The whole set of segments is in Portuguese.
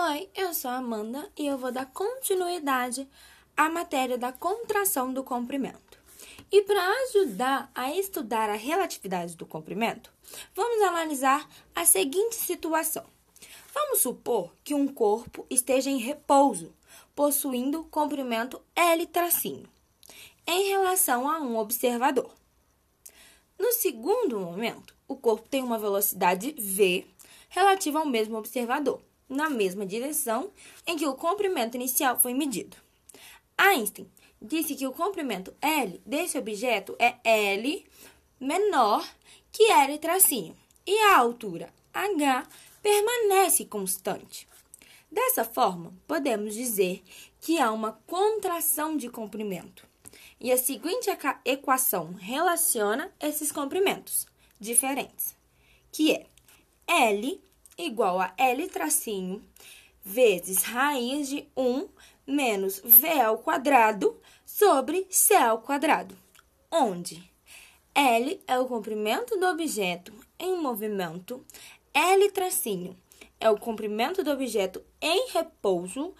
Oi, eu sou a Amanda e eu vou dar continuidade à matéria da contração do comprimento. E para ajudar a estudar a relatividade do comprimento, vamos analisar a seguinte situação. Vamos supor que um corpo esteja em repouso, possuindo comprimento L tracinho, em relação a um observador. No segundo momento, o corpo tem uma velocidade v relativa ao mesmo observador na mesma direção em que o comprimento inicial foi medido. Einstein disse que o comprimento L desse objeto é L menor que L tracinho e a altura h permanece constante. Dessa forma, podemos dizer que há uma contração de comprimento. E a seguinte equação relaciona esses comprimentos diferentes, que é L igual a L tracinho vezes raiz de 1 menos V ao quadrado sobre C ao quadrado, onde L é o comprimento do objeto em movimento, L tracinho é o comprimento do objeto em repouso,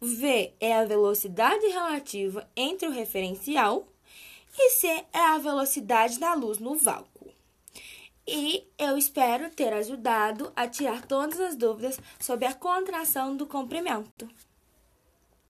V é a velocidade relativa entre o referencial e C é a velocidade da luz no vácuo. E eu espero ter ajudado a tirar todas as dúvidas sobre a contração do comprimento.